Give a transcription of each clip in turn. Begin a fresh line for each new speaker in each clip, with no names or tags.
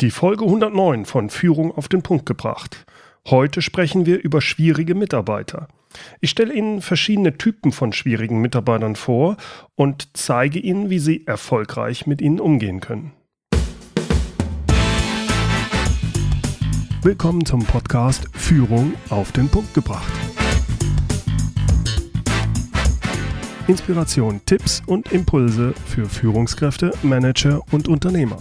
Die Folge 109 von Führung auf den Punkt gebracht. Heute sprechen wir über schwierige Mitarbeiter. Ich stelle Ihnen verschiedene Typen von schwierigen Mitarbeitern vor und zeige Ihnen, wie Sie erfolgreich mit ihnen umgehen können. Willkommen zum Podcast Führung auf den Punkt gebracht. Inspiration, Tipps und Impulse für Führungskräfte, Manager und Unternehmer.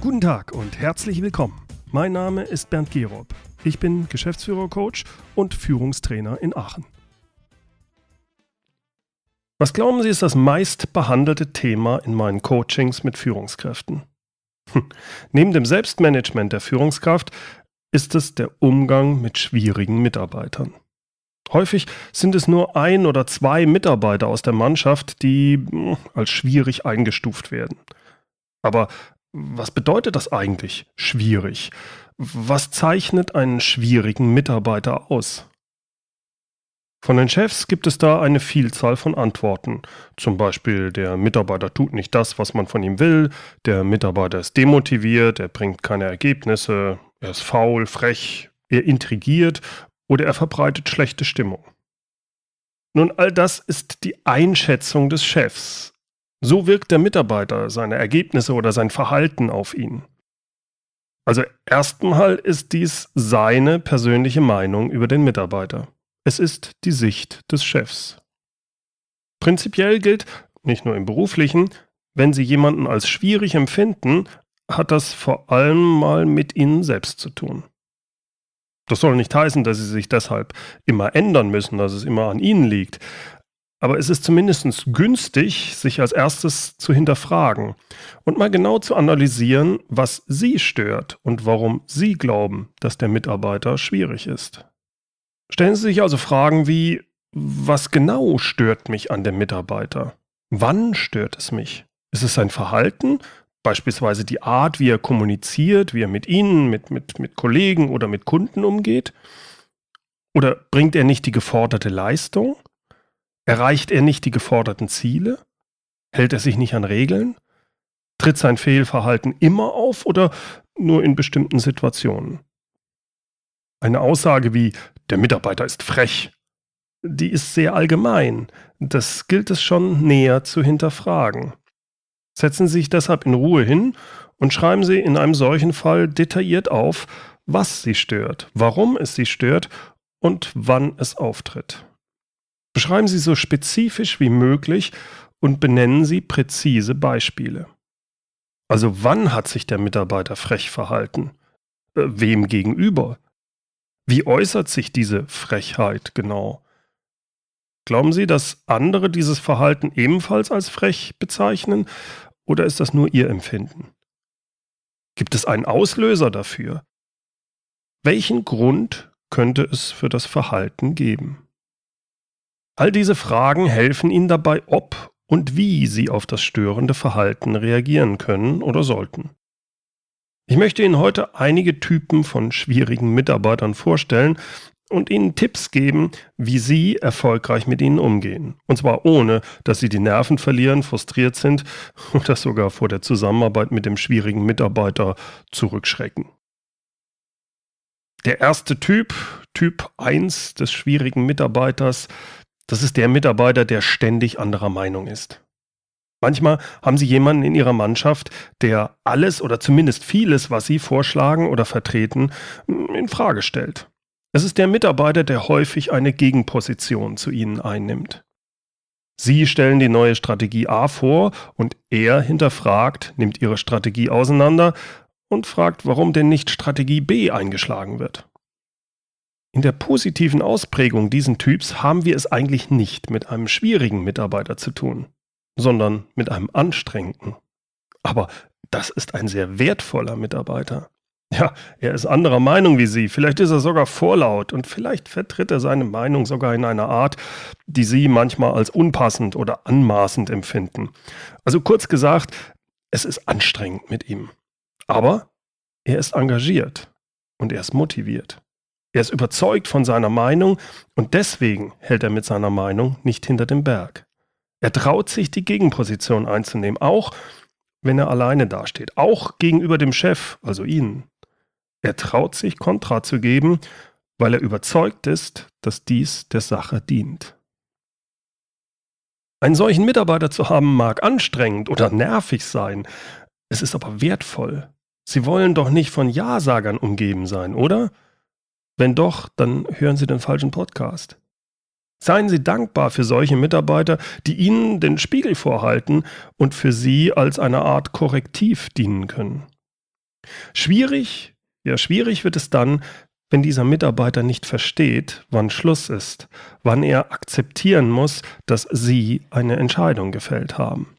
Guten Tag und herzlich willkommen. Mein Name ist Bernd Gerob. Ich bin Geschäftsführer-Coach und Führungstrainer in Aachen. Was glauben Sie ist das meist behandelte Thema in meinen Coachings mit Führungskräften? Hm. Neben dem Selbstmanagement der Führungskraft ist es der Umgang mit schwierigen Mitarbeitern. Häufig sind es nur ein oder zwei Mitarbeiter aus der Mannschaft, die hm, als schwierig eingestuft werden. Aber was bedeutet das eigentlich schwierig? Was zeichnet einen schwierigen Mitarbeiter aus? Von den Chefs gibt es da eine Vielzahl von Antworten. Zum Beispiel, der Mitarbeiter tut nicht das, was man von ihm will, der Mitarbeiter ist demotiviert, er bringt keine Ergebnisse, er ist faul, frech, er intrigiert oder er verbreitet schlechte Stimmung. Nun, all das ist die Einschätzung des Chefs. So wirkt der Mitarbeiter, seine Ergebnisse oder sein Verhalten auf ihn. Also erstmal ist dies seine persönliche Meinung über den Mitarbeiter. Es ist die Sicht des Chefs. Prinzipiell gilt, nicht nur im beruflichen, wenn Sie jemanden als schwierig empfinden, hat das vor allem mal mit Ihnen selbst zu tun. Das soll nicht heißen, dass Sie sich deshalb immer ändern müssen, dass es immer an Ihnen liegt. Aber es ist zumindest günstig, sich als erstes zu hinterfragen und mal genau zu analysieren, was Sie stört und warum Sie glauben, dass der Mitarbeiter schwierig ist. Stellen Sie sich also Fragen wie, was genau stört mich an dem Mitarbeiter? Wann stört es mich? Ist es sein Verhalten, beispielsweise die Art, wie er kommuniziert, wie er mit Ihnen, mit, mit, mit Kollegen oder mit Kunden umgeht? Oder bringt er nicht die geforderte Leistung? Erreicht er nicht die geforderten Ziele? Hält er sich nicht an Regeln? Tritt sein Fehlverhalten immer auf oder nur in bestimmten Situationen? Eine Aussage wie der Mitarbeiter ist frech, die ist sehr allgemein. Das gilt es schon näher zu hinterfragen. Setzen Sie sich deshalb in Ruhe hin und schreiben Sie in einem solchen Fall detailliert auf, was Sie stört, warum es Sie stört und wann es auftritt. Beschreiben Sie so spezifisch wie möglich und benennen Sie präzise Beispiele. Also wann hat sich der Mitarbeiter frech verhalten? Äh, wem gegenüber? Wie äußert sich diese Frechheit genau? Glauben Sie, dass andere dieses Verhalten ebenfalls als frech bezeichnen oder ist das nur Ihr Empfinden? Gibt es einen Auslöser dafür? Welchen Grund könnte es für das Verhalten geben? All diese Fragen helfen Ihnen dabei, ob und wie Sie auf das störende Verhalten reagieren können oder sollten. Ich möchte Ihnen heute einige Typen von schwierigen Mitarbeitern vorstellen und Ihnen Tipps geben, wie Sie erfolgreich mit ihnen umgehen. Und zwar ohne, dass Sie die Nerven verlieren, frustriert sind oder sogar vor der Zusammenarbeit mit dem schwierigen Mitarbeiter zurückschrecken. Der erste Typ, Typ 1 des schwierigen Mitarbeiters, das ist der Mitarbeiter, der ständig anderer Meinung ist. Manchmal haben Sie jemanden in Ihrer Mannschaft, der alles oder zumindest vieles, was Sie vorschlagen oder vertreten, in Frage stellt. Es ist der Mitarbeiter, der häufig eine Gegenposition zu Ihnen einnimmt. Sie stellen die neue Strategie A vor und er hinterfragt, nimmt Ihre Strategie auseinander und fragt, warum denn nicht Strategie B eingeschlagen wird. In der positiven Ausprägung diesen Typs haben wir es eigentlich nicht mit einem schwierigen Mitarbeiter zu tun, sondern mit einem anstrengenden. Aber das ist ein sehr wertvoller Mitarbeiter. Ja, er ist anderer Meinung wie Sie, vielleicht ist er sogar vorlaut und vielleicht vertritt er seine Meinung sogar in einer Art, die Sie manchmal als unpassend oder anmaßend empfinden. Also kurz gesagt, es ist anstrengend mit ihm. Aber er ist engagiert und er ist motiviert. Er ist überzeugt von seiner Meinung und deswegen hält er mit seiner Meinung nicht hinter dem Berg. Er traut sich, die Gegenposition einzunehmen, auch wenn er alleine dasteht, auch gegenüber dem Chef, also Ihnen. Er traut sich, Kontra zu geben, weil er überzeugt ist, dass dies der Sache dient. Einen solchen Mitarbeiter zu haben mag anstrengend oder nervig sein, es ist aber wertvoll. Sie wollen doch nicht von Ja-Sagern umgeben sein, oder? Wenn doch, dann hören Sie den falschen Podcast. Seien Sie dankbar für solche Mitarbeiter, die Ihnen den Spiegel vorhalten und für Sie als eine Art Korrektiv dienen können. Schwierig, ja schwierig wird es dann, wenn dieser Mitarbeiter nicht versteht, wann Schluss ist, wann er akzeptieren muss, dass Sie eine Entscheidung gefällt haben.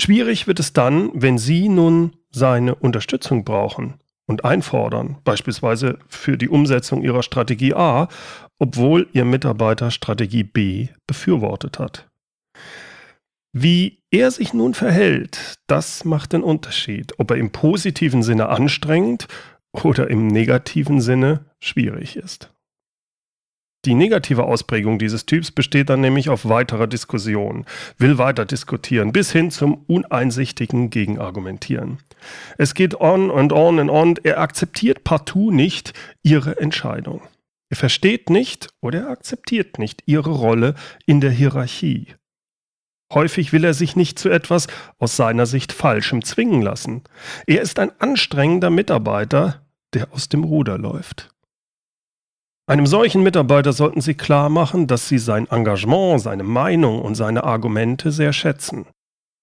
Schwierig wird es dann, wenn Sie nun seine Unterstützung brauchen und einfordern, beispielsweise für die Umsetzung Ihrer Strategie A, obwohl Ihr Mitarbeiter Strategie B befürwortet hat. Wie er sich nun verhält, das macht den Unterschied, ob er im positiven Sinne anstrengend oder im negativen Sinne schwierig ist. Die negative Ausprägung dieses Typs besteht dann nämlich auf weiterer Diskussion, will weiter diskutieren, bis hin zum uneinsichtigen Gegenargumentieren. Es geht on und on und on, er akzeptiert partout nicht ihre Entscheidung. Er versteht nicht oder er akzeptiert nicht ihre Rolle in der Hierarchie. Häufig will er sich nicht zu etwas aus seiner Sicht Falschem zwingen lassen. Er ist ein anstrengender Mitarbeiter, der aus dem Ruder läuft. Einem solchen Mitarbeiter sollten Sie klar machen, dass Sie sein Engagement, seine Meinung und seine Argumente sehr schätzen.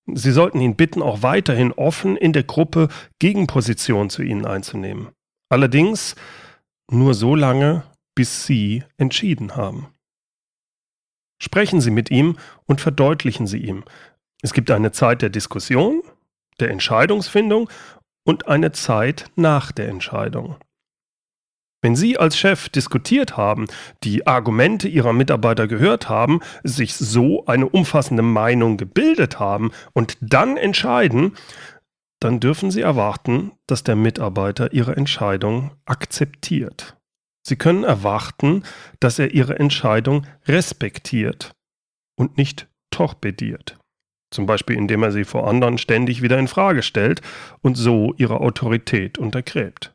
Sie sollten ihn bitten, auch weiterhin offen in der Gruppe Gegenposition zu Ihnen einzunehmen. Allerdings nur so lange, bis Sie entschieden haben. Sprechen Sie mit ihm und verdeutlichen Sie ihm. Es gibt eine Zeit der Diskussion, der Entscheidungsfindung und eine Zeit nach der Entscheidung. Wenn Sie als Chef diskutiert haben, die Argumente Ihrer Mitarbeiter gehört haben, sich so eine umfassende Meinung gebildet haben und dann entscheiden, dann dürfen Sie erwarten, dass der Mitarbeiter Ihre Entscheidung akzeptiert. Sie können erwarten, dass er Ihre Entscheidung respektiert und nicht torpediert. Zum Beispiel indem er sie vor anderen ständig wieder in Frage stellt und so ihre Autorität untergräbt.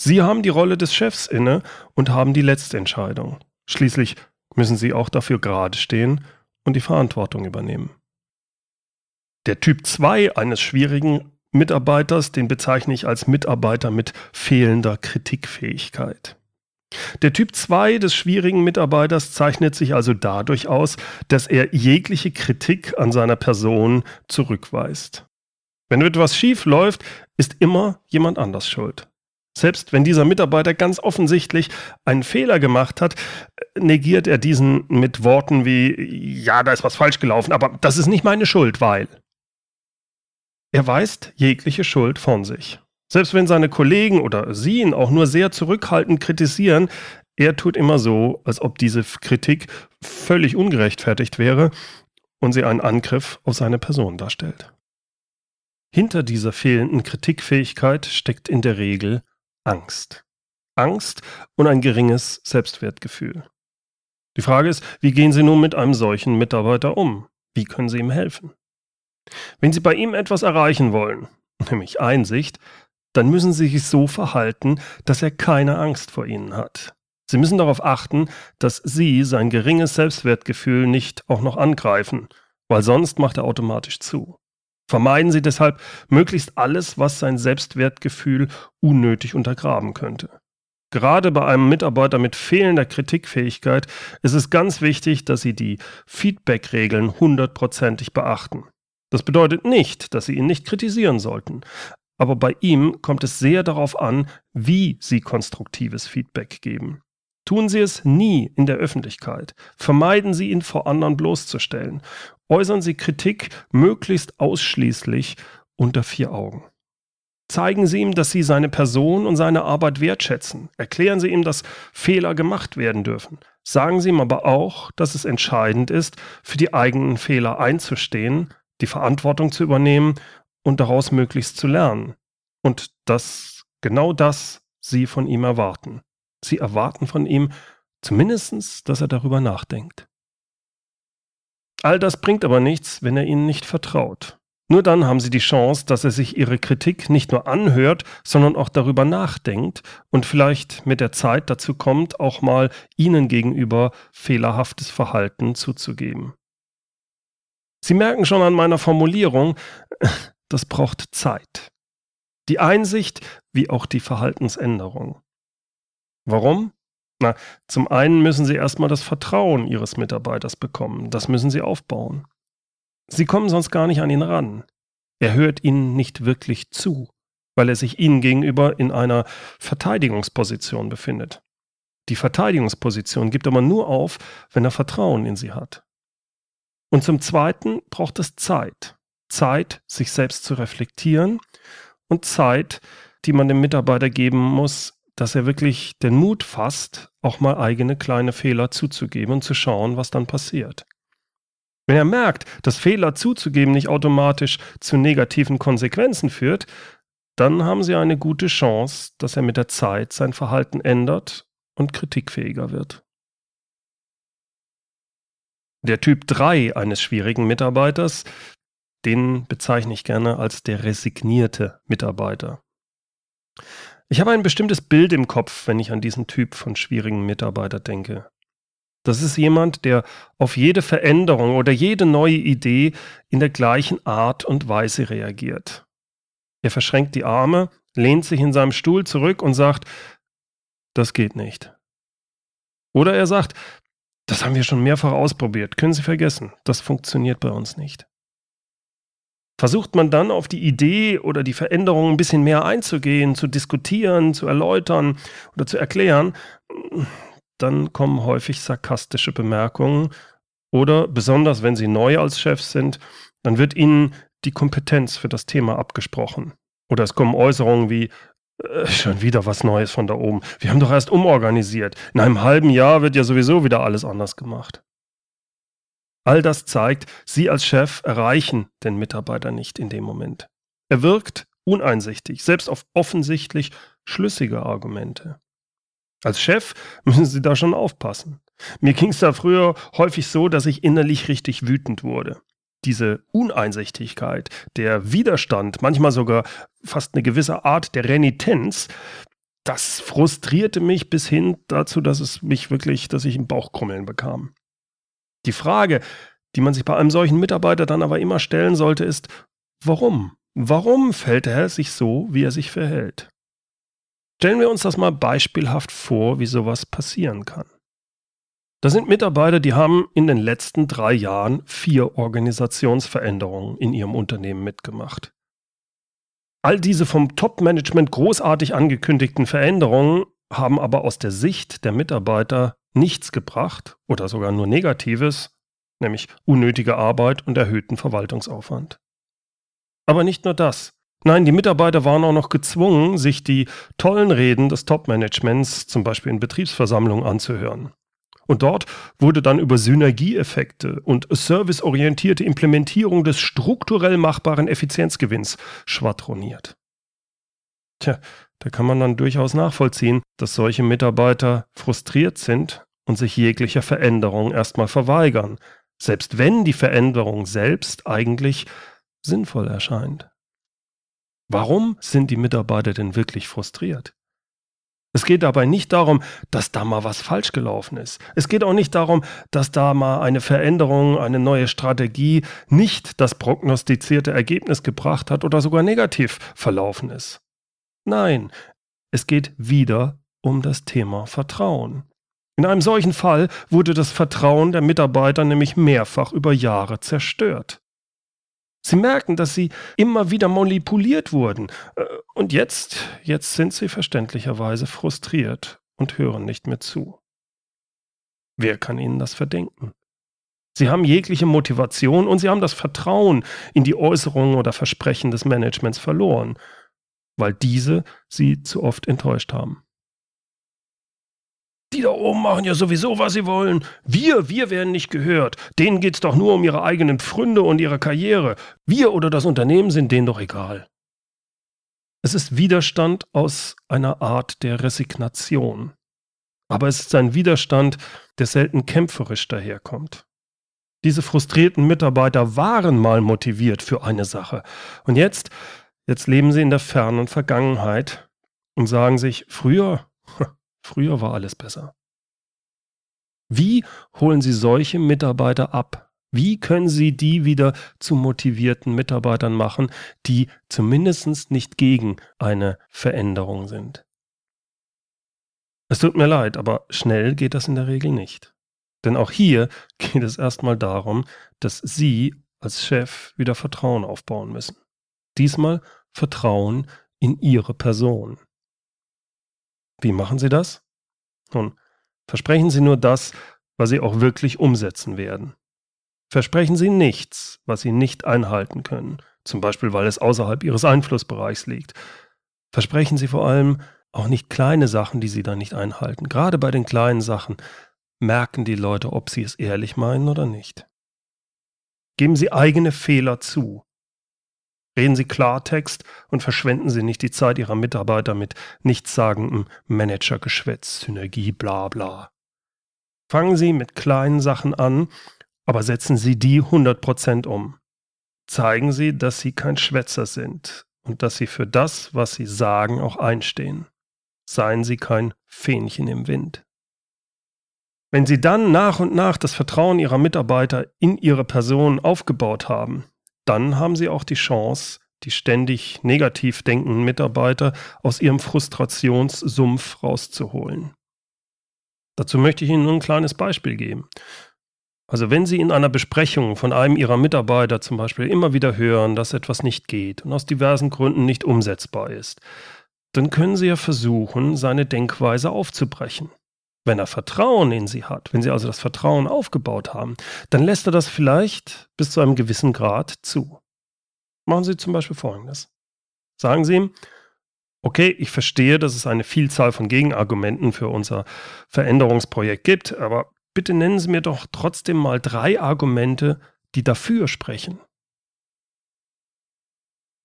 Sie haben die Rolle des Chefs inne und haben die letzte Entscheidung. Schließlich müssen Sie auch dafür gerade stehen und die Verantwortung übernehmen. Der Typ 2 eines schwierigen Mitarbeiters, den bezeichne ich als Mitarbeiter mit fehlender Kritikfähigkeit. Der Typ 2 des schwierigen Mitarbeiters zeichnet sich also dadurch aus, dass er jegliche Kritik an seiner Person zurückweist. Wenn etwas schief läuft, ist immer jemand anders schuld. Selbst wenn dieser Mitarbeiter ganz offensichtlich einen Fehler gemacht hat, negiert er diesen mit Worten wie, ja, da ist was falsch gelaufen, aber das ist nicht meine Schuld, weil. Er weist jegliche Schuld von sich. Selbst wenn seine Kollegen oder sie ihn auch nur sehr zurückhaltend kritisieren, er tut immer so, als ob diese Kritik völlig ungerechtfertigt wäre und sie einen Angriff auf seine Person darstellt. Hinter dieser fehlenden Kritikfähigkeit steckt in der Regel Angst. Angst und ein geringes Selbstwertgefühl. Die Frage ist, wie gehen Sie nun mit einem solchen Mitarbeiter um? Wie können Sie ihm helfen? Wenn Sie bei ihm etwas erreichen wollen, nämlich Einsicht, dann müssen Sie sich so verhalten, dass er keine Angst vor Ihnen hat. Sie müssen darauf achten, dass Sie sein geringes Selbstwertgefühl nicht auch noch angreifen, weil sonst macht er automatisch zu. Vermeiden Sie deshalb möglichst alles, was sein Selbstwertgefühl unnötig untergraben könnte. Gerade bei einem Mitarbeiter mit fehlender Kritikfähigkeit ist es ganz wichtig, dass Sie die Feedback-Regeln hundertprozentig beachten. Das bedeutet nicht, dass Sie ihn nicht kritisieren sollten, aber bei ihm kommt es sehr darauf an, wie Sie konstruktives Feedback geben. Tun Sie es nie in der Öffentlichkeit. Vermeiden Sie ihn vor anderen bloßzustellen. Äußern Sie Kritik möglichst ausschließlich unter vier Augen. Zeigen Sie ihm, dass Sie seine Person und seine Arbeit wertschätzen. Erklären Sie ihm, dass Fehler gemacht werden dürfen. Sagen Sie ihm aber auch, dass es entscheidend ist, für die eigenen Fehler einzustehen, die Verantwortung zu übernehmen und daraus möglichst zu lernen. Und dass genau das Sie von ihm erwarten. Sie erwarten von ihm zumindest, dass er darüber nachdenkt. All das bringt aber nichts, wenn er ihnen nicht vertraut. Nur dann haben sie die Chance, dass er sich ihre Kritik nicht nur anhört, sondern auch darüber nachdenkt und vielleicht mit der Zeit dazu kommt, auch mal ihnen gegenüber fehlerhaftes Verhalten zuzugeben. Sie merken schon an meiner Formulierung, das braucht Zeit. Die Einsicht wie auch die Verhaltensänderung. Warum? Na, zum einen müssen Sie erstmal das Vertrauen Ihres Mitarbeiters bekommen. Das müssen Sie aufbauen. Sie kommen sonst gar nicht an ihn ran. Er hört Ihnen nicht wirklich zu, weil er sich Ihnen gegenüber in einer Verteidigungsposition befindet. Die Verteidigungsposition gibt aber nur auf, wenn er Vertrauen in Sie hat. Und zum Zweiten braucht es Zeit. Zeit, sich selbst zu reflektieren und Zeit, die man dem Mitarbeiter geben muss, dass er wirklich den Mut fasst, auch mal eigene kleine Fehler zuzugeben und zu schauen, was dann passiert. Wenn er merkt, dass Fehler zuzugeben nicht automatisch zu negativen Konsequenzen führt, dann haben Sie eine gute Chance, dass er mit der Zeit sein Verhalten ändert und kritikfähiger wird. Der Typ 3 eines schwierigen Mitarbeiters, den bezeichne ich gerne als der resignierte Mitarbeiter. Ich habe ein bestimmtes Bild im Kopf, wenn ich an diesen Typ von schwierigen Mitarbeiter denke. Das ist jemand, der auf jede Veränderung oder jede neue Idee in der gleichen Art und Weise reagiert. Er verschränkt die Arme, lehnt sich in seinem Stuhl zurück und sagt, das geht nicht. Oder er sagt, das haben wir schon mehrfach ausprobiert, können Sie vergessen, das funktioniert bei uns nicht. Versucht man dann auf die Idee oder die Veränderung ein bisschen mehr einzugehen, zu diskutieren, zu erläutern oder zu erklären, dann kommen häufig sarkastische Bemerkungen oder besonders wenn Sie neu als Chef sind, dann wird Ihnen die Kompetenz für das Thema abgesprochen. Oder es kommen Äußerungen wie, äh, schon wieder was Neues von da oben. Wir haben doch erst umorganisiert. In einem halben Jahr wird ja sowieso wieder alles anders gemacht. All das zeigt, Sie als Chef erreichen den Mitarbeiter nicht in dem Moment. Er wirkt uneinsichtig, selbst auf offensichtlich schlüssige Argumente. Als Chef müssen Sie da schon aufpassen. Mir ging es da früher häufig so, dass ich innerlich richtig wütend wurde. Diese Uneinsichtigkeit, der Widerstand, manchmal sogar fast eine gewisse Art der Renitenz, das frustrierte mich bis hin dazu, dass es mich wirklich, dass ich im Bauchkrummeln bekam. Die Frage, die man sich bei einem solchen Mitarbeiter dann aber immer stellen sollte, ist, warum? Warum fällt er sich so, wie er sich verhält? Stellen wir uns das mal beispielhaft vor, wie sowas passieren kann. Das sind Mitarbeiter, die haben in den letzten drei Jahren vier Organisationsveränderungen in ihrem Unternehmen mitgemacht. All diese vom Top-Management großartig angekündigten Veränderungen haben aber aus der Sicht der Mitarbeiter nichts gebracht oder sogar nur Negatives, nämlich unnötige Arbeit und erhöhten Verwaltungsaufwand. Aber nicht nur das. Nein, die Mitarbeiter waren auch noch gezwungen, sich die tollen Reden des Top-Managements, zum Beispiel in Betriebsversammlungen, anzuhören. Und dort wurde dann über Synergieeffekte und serviceorientierte Implementierung des strukturell machbaren Effizienzgewinns schwadroniert. Tja, da kann man dann durchaus nachvollziehen, dass solche Mitarbeiter frustriert sind und sich jeglicher Veränderung erstmal verweigern, selbst wenn die Veränderung selbst eigentlich sinnvoll erscheint. Warum sind die Mitarbeiter denn wirklich frustriert? Es geht dabei nicht darum, dass da mal was falsch gelaufen ist. Es geht auch nicht darum, dass da mal eine Veränderung, eine neue Strategie nicht das prognostizierte Ergebnis gebracht hat oder sogar negativ verlaufen ist. Nein, es geht wieder um das Thema Vertrauen. In einem solchen Fall wurde das Vertrauen der Mitarbeiter nämlich mehrfach über Jahre zerstört. Sie merken, dass sie immer wieder manipuliert wurden. Äh, und jetzt, jetzt sind sie verständlicherweise frustriert und hören nicht mehr zu. Wer kann ihnen das verdenken? Sie haben jegliche Motivation und sie haben das Vertrauen in die Äußerungen oder Versprechen des Managements verloren, weil diese sie zu oft enttäuscht haben. Die da oben machen ja sowieso, was sie wollen. Wir, wir werden nicht gehört. Denen geht's doch nur um ihre eigenen Pfründe und ihre Karriere. Wir oder das Unternehmen sind denen doch egal. Es ist Widerstand aus einer Art der Resignation. Aber es ist ein Widerstand, der selten kämpferisch daherkommt. Diese frustrierten Mitarbeiter waren mal motiviert für eine Sache. Und jetzt, jetzt leben sie in der fernen Vergangenheit und sagen sich, früher, früher war alles besser. Wie holen Sie solche Mitarbeiter ab? Wie können Sie die wieder zu motivierten Mitarbeitern machen, die zumindest nicht gegen eine Veränderung sind? Es tut mir leid, aber schnell geht das in der Regel nicht. Denn auch hier geht es erstmal darum, dass Sie als Chef wieder Vertrauen aufbauen müssen. Diesmal Vertrauen in Ihre Person. Wie machen Sie das? Nun, versprechen Sie nur das, was Sie auch wirklich umsetzen werden. Versprechen Sie nichts, was Sie nicht einhalten können, zum Beispiel weil es außerhalb Ihres Einflussbereichs liegt. Versprechen Sie vor allem auch nicht kleine Sachen, die Sie dann nicht einhalten. Gerade bei den kleinen Sachen merken die Leute, ob Sie es ehrlich meinen oder nicht. Geben Sie eigene Fehler zu. Reden Sie Klartext und verschwenden Sie nicht die Zeit Ihrer Mitarbeiter mit nichtssagendem Managergeschwätz, Synergie, bla bla. Fangen Sie mit kleinen Sachen an, aber setzen Sie die 100% um. Zeigen Sie, dass Sie kein Schwätzer sind und dass Sie für das, was Sie sagen, auch einstehen. Seien Sie kein Fähnchen im Wind. Wenn Sie dann nach und nach das Vertrauen Ihrer Mitarbeiter in Ihre Person aufgebaut haben, dann haben Sie auch die Chance, die ständig negativ denkenden Mitarbeiter aus ihrem Frustrationssumpf rauszuholen. Dazu möchte ich Ihnen nur ein kleines Beispiel geben. Also wenn Sie in einer Besprechung von einem Ihrer Mitarbeiter zum Beispiel immer wieder hören, dass etwas nicht geht und aus diversen Gründen nicht umsetzbar ist, dann können Sie ja versuchen, seine Denkweise aufzubrechen. Wenn er Vertrauen in Sie hat, wenn Sie also das Vertrauen aufgebaut haben, dann lässt er das vielleicht bis zu einem gewissen Grad zu. Machen Sie zum Beispiel Folgendes. Sagen Sie ihm, okay, ich verstehe, dass es eine Vielzahl von Gegenargumenten für unser Veränderungsprojekt gibt, aber bitte nennen Sie mir doch trotzdem mal drei Argumente, die dafür sprechen.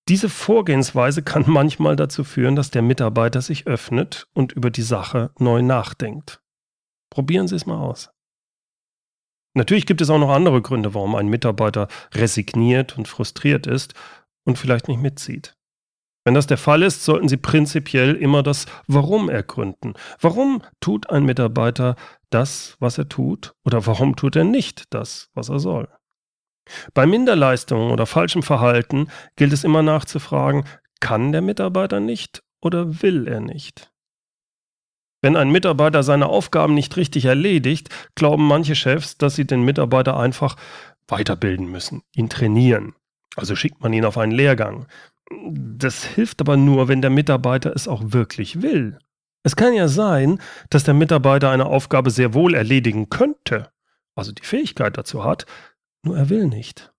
Diese Vorgehensweise kann manchmal dazu führen, dass der Mitarbeiter sich öffnet und über die Sache neu nachdenkt. Probieren Sie es mal aus. Natürlich gibt es auch noch andere Gründe, warum ein Mitarbeiter resigniert und frustriert ist und vielleicht nicht mitzieht. Wenn das der Fall ist, sollten Sie prinzipiell immer das Warum ergründen. Warum tut ein Mitarbeiter das, was er tut, oder warum tut er nicht das, was er soll? Bei Minderleistungen oder falschem Verhalten gilt es immer nachzufragen, kann der Mitarbeiter nicht oder will er nicht? Wenn ein Mitarbeiter seine Aufgaben nicht richtig erledigt, glauben manche Chefs, dass sie den Mitarbeiter einfach weiterbilden müssen, ihn trainieren. Also schickt man ihn auf einen Lehrgang. Das hilft aber nur, wenn der Mitarbeiter es auch wirklich will. Es kann ja sein, dass der Mitarbeiter eine Aufgabe sehr wohl erledigen könnte, also die Fähigkeit dazu hat, nur er will nicht.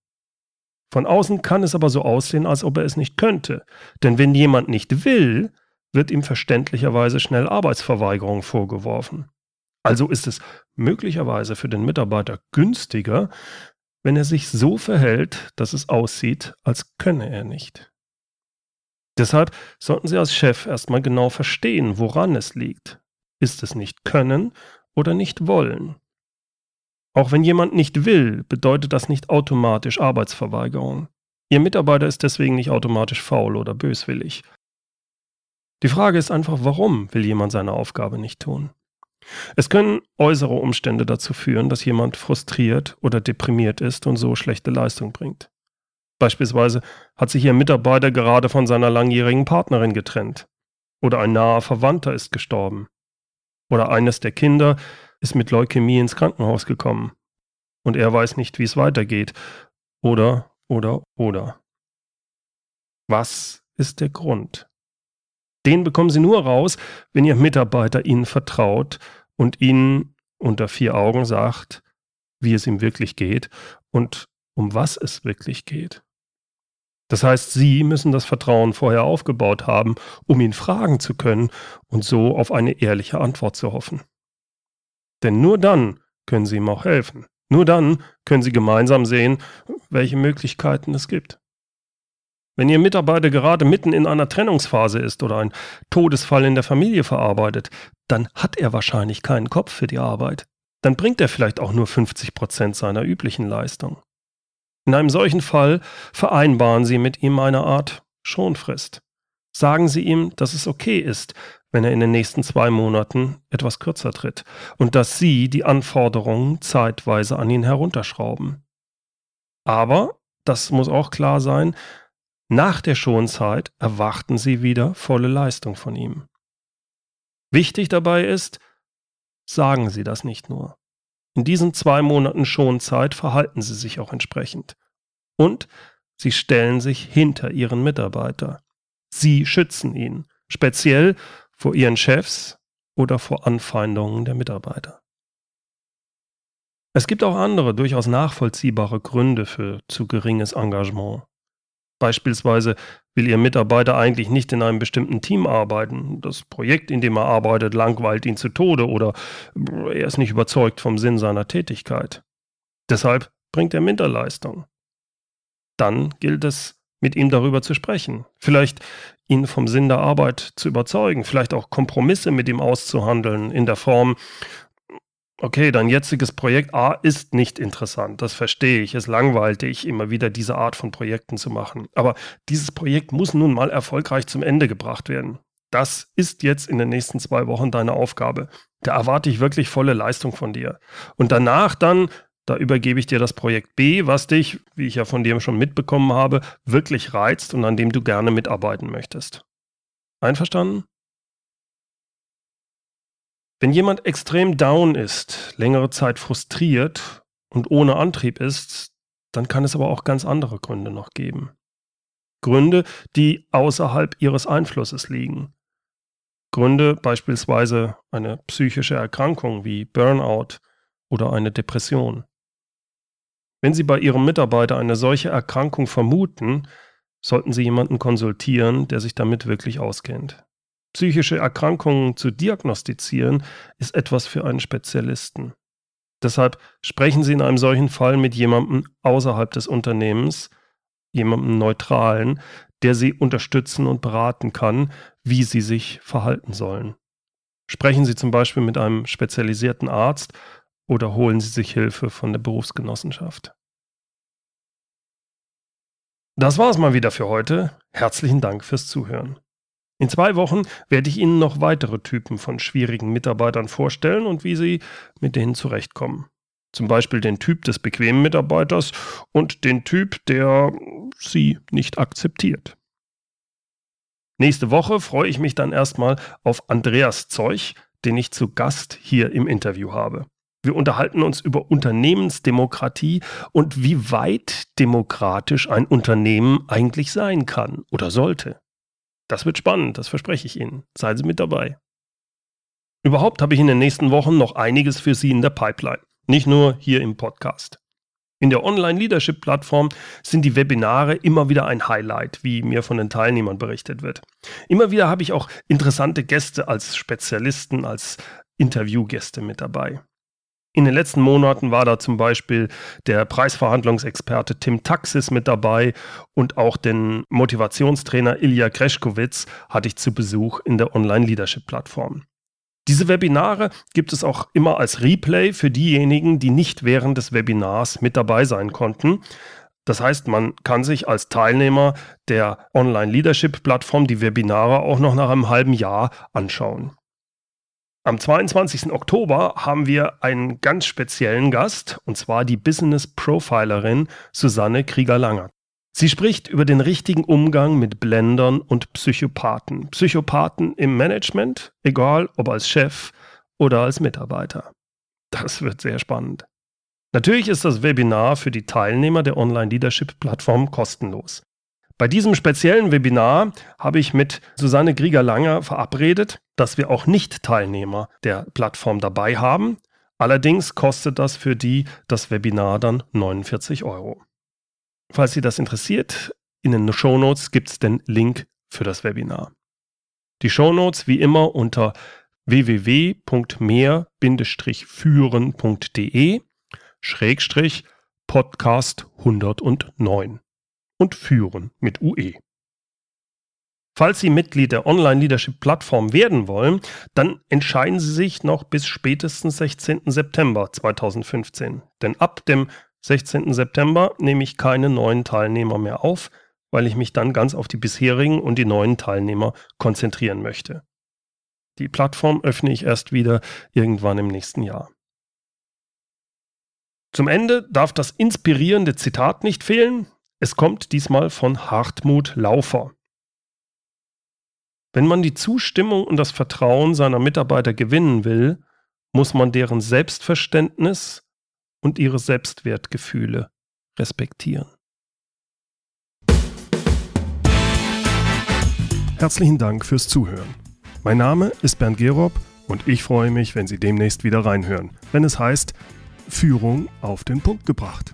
Von außen kann es aber so aussehen, als ob er es nicht könnte. Denn wenn jemand nicht will, wird ihm verständlicherweise schnell Arbeitsverweigerung vorgeworfen. Also ist es möglicherweise für den Mitarbeiter günstiger, wenn er sich so verhält, dass es aussieht, als könne er nicht. Deshalb sollten Sie als Chef erstmal genau verstehen, woran es liegt. Ist es nicht können oder nicht wollen? Auch wenn jemand nicht will, bedeutet das nicht automatisch Arbeitsverweigerung. Ihr Mitarbeiter ist deswegen nicht automatisch faul oder böswillig. Die Frage ist einfach, warum will jemand seine Aufgabe nicht tun? Es können äußere Umstände dazu führen, dass jemand frustriert oder deprimiert ist und so schlechte Leistung bringt. Beispielsweise hat sich Ihr Mitarbeiter gerade von seiner langjährigen Partnerin getrennt. Oder ein naher Verwandter ist gestorben. Oder eines der Kinder ist mit Leukämie ins Krankenhaus gekommen. Und er weiß nicht, wie es weitergeht. Oder, oder, oder. Was ist der Grund? Den bekommen Sie nur raus, wenn Ihr Mitarbeiter Ihnen vertraut und Ihnen unter vier Augen sagt, wie es ihm wirklich geht und um was es wirklich geht. Das heißt, Sie müssen das Vertrauen vorher aufgebaut haben, um ihn fragen zu können und so auf eine ehrliche Antwort zu hoffen. Denn nur dann können Sie ihm auch helfen. Nur dann können Sie gemeinsam sehen, welche Möglichkeiten es gibt. Wenn Ihr Mitarbeiter gerade mitten in einer Trennungsphase ist oder ein Todesfall in der Familie verarbeitet, dann hat er wahrscheinlich keinen Kopf für die Arbeit. dann bringt er vielleicht auch nur 50 Prozent seiner üblichen Leistung. In einem solchen Fall vereinbaren Sie mit ihm eine Art Schonfrist. Sagen Sie ihm, dass es okay ist, wenn er in den nächsten zwei Monaten etwas kürzer tritt und dass Sie die Anforderungen zeitweise an ihn herunterschrauben. Aber, das muss auch klar sein, nach der Schonzeit erwarten Sie wieder volle Leistung von ihm. Wichtig dabei ist, sagen Sie das nicht nur. In diesen zwei Monaten Schonzeit verhalten Sie sich auch entsprechend. Und Sie stellen sich hinter Ihren Mitarbeiter. Sie schützen ihn, speziell vor Ihren Chefs oder vor Anfeindungen der Mitarbeiter. Es gibt auch andere durchaus nachvollziehbare Gründe für zu geringes Engagement. Beispielsweise will Ihr Mitarbeiter eigentlich nicht in einem bestimmten Team arbeiten. Das Projekt, in dem er arbeitet, langweilt ihn zu Tode oder er ist nicht überzeugt vom Sinn seiner Tätigkeit. Deshalb bringt er Minderleistung. Dann gilt es, mit ihm darüber zu sprechen. Vielleicht ihn vom Sinn der Arbeit zu überzeugen, vielleicht auch Kompromisse mit ihm auszuhandeln in der Form, okay, dein jetziges Projekt A ist nicht interessant, das verstehe ich, es langweilt dich, immer wieder diese Art von Projekten zu machen. Aber dieses Projekt muss nun mal erfolgreich zum Ende gebracht werden. Das ist jetzt in den nächsten zwei Wochen deine Aufgabe. Da erwarte ich wirklich volle Leistung von dir. Und danach dann, da übergebe ich dir das Projekt B, was dich, wie ich ja von dir schon mitbekommen habe, wirklich reizt und an dem du gerne mitarbeiten möchtest. Einverstanden? Wenn jemand extrem down ist, längere Zeit frustriert und ohne Antrieb ist, dann kann es aber auch ganz andere Gründe noch geben. Gründe, die außerhalb ihres Einflusses liegen. Gründe beispielsweise eine psychische Erkrankung wie Burnout oder eine Depression. Wenn Sie bei Ihrem Mitarbeiter eine solche Erkrankung vermuten, sollten Sie jemanden konsultieren, der sich damit wirklich auskennt psychische Erkrankungen zu diagnostizieren, ist etwas für einen Spezialisten. Deshalb sprechen Sie in einem solchen Fall mit jemandem außerhalb des Unternehmens, jemandem Neutralen, der Sie unterstützen und beraten kann, wie Sie sich verhalten sollen. Sprechen Sie zum Beispiel mit einem spezialisierten Arzt oder holen Sie sich Hilfe von der Berufsgenossenschaft. Das war es mal wieder für heute. Herzlichen Dank fürs Zuhören. In zwei Wochen werde ich Ihnen noch weitere Typen von schwierigen Mitarbeitern vorstellen und wie Sie mit denen zurechtkommen. Zum Beispiel den Typ des bequemen Mitarbeiters und den Typ, der Sie nicht akzeptiert. Nächste Woche freue ich mich dann erstmal auf Andreas Zeug, den ich zu Gast hier im Interview habe. Wir unterhalten uns über Unternehmensdemokratie und wie weit demokratisch ein Unternehmen eigentlich sein kann oder sollte. Das wird spannend, das verspreche ich Ihnen. Seien Sie mit dabei. Überhaupt habe ich in den nächsten Wochen noch einiges für Sie in der Pipeline. Nicht nur hier im Podcast. In der Online-Leadership-Plattform sind die Webinare immer wieder ein Highlight, wie mir von den Teilnehmern berichtet wird. Immer wieder habe ich auch interessante Gäste als Spezialisten, als Interviewgäste mit dabei. In den letzten Monaten war da zum Beispiel der Preisverhandlungsexperte Tim Taxis mit dabei und auch den Motivationstrainer Ilya Kreschkowitz hatte ich zu Besuch in der Online-Leadership-Plattform. Diese Webinare gibt es auch immer als Replay für diejenigen, die nicht während des Webinars mit dabei sein konnten. Das heißt, man kann sich als Teilnehmer der Online-Leadership-Plattform die Webinare auch noch nach einem halben Jahr anschauen. Am 22. Oktober haben wir einen ganz speziellen Gast, und zwar die Business Profilerin Susanne Krieger-Langer. Sie spricht über den richtigen Umgang mit Blendern und Psychopathen. Psychopathen im Management, egal ob als Chef oder als Mitarbeiter. Das wird sehr spannend. Natürlich ist das Webinar für die Teilnehmer der Online-Leadership-Plattform kostenlos. Bei diesem speziellen Webinar habe ich mit Susanne Grieger-Langer verabredet, dass wir auch Nicht-Teilnehmer der Plattform dabei haben. Allerdings kostet das für die das Webinar dann 49 Euro. Falls Sie das interessiert, in den Shownotes gibt es den Link für das Webinar. Die Shownotes wie immer unter www.mehr-führen.de Schrägstrich Podcast 109 und führen mit UE. Falls Sie Mitglied der Online-Leadership-Plattform werden wollen, dann entscheiden Sie sich noch bis spätestens 16. September 2015. Denn ab dem 16. September nehme ich keine neuen Teilnehmer mehr auf, weil ich mich dann ganz auf die bisherigen und die neuen Teilnehmer konzentrieren möchte. Die Plattform öffne ich erst wieder irgendwann im nächsten Jahr. Zum Ende darf das inspirierende Zitat nicht fehlen. Es kommt diesmal von Hartmut Laufer. Wenn man die Zustimmung und das Vertrauen seiner Mitarbeiter gewinnen will, muss man deren Selbstverständnis und ihre Selbstwertgefühle respektieren. Herzlichen Dank fürs Zuhören. Mein Name ist Bernd Gerob und ich freue mich, wenn Sie demnächst wieder reinhören, wenn es heißt Führung auf den Punkt gebracht.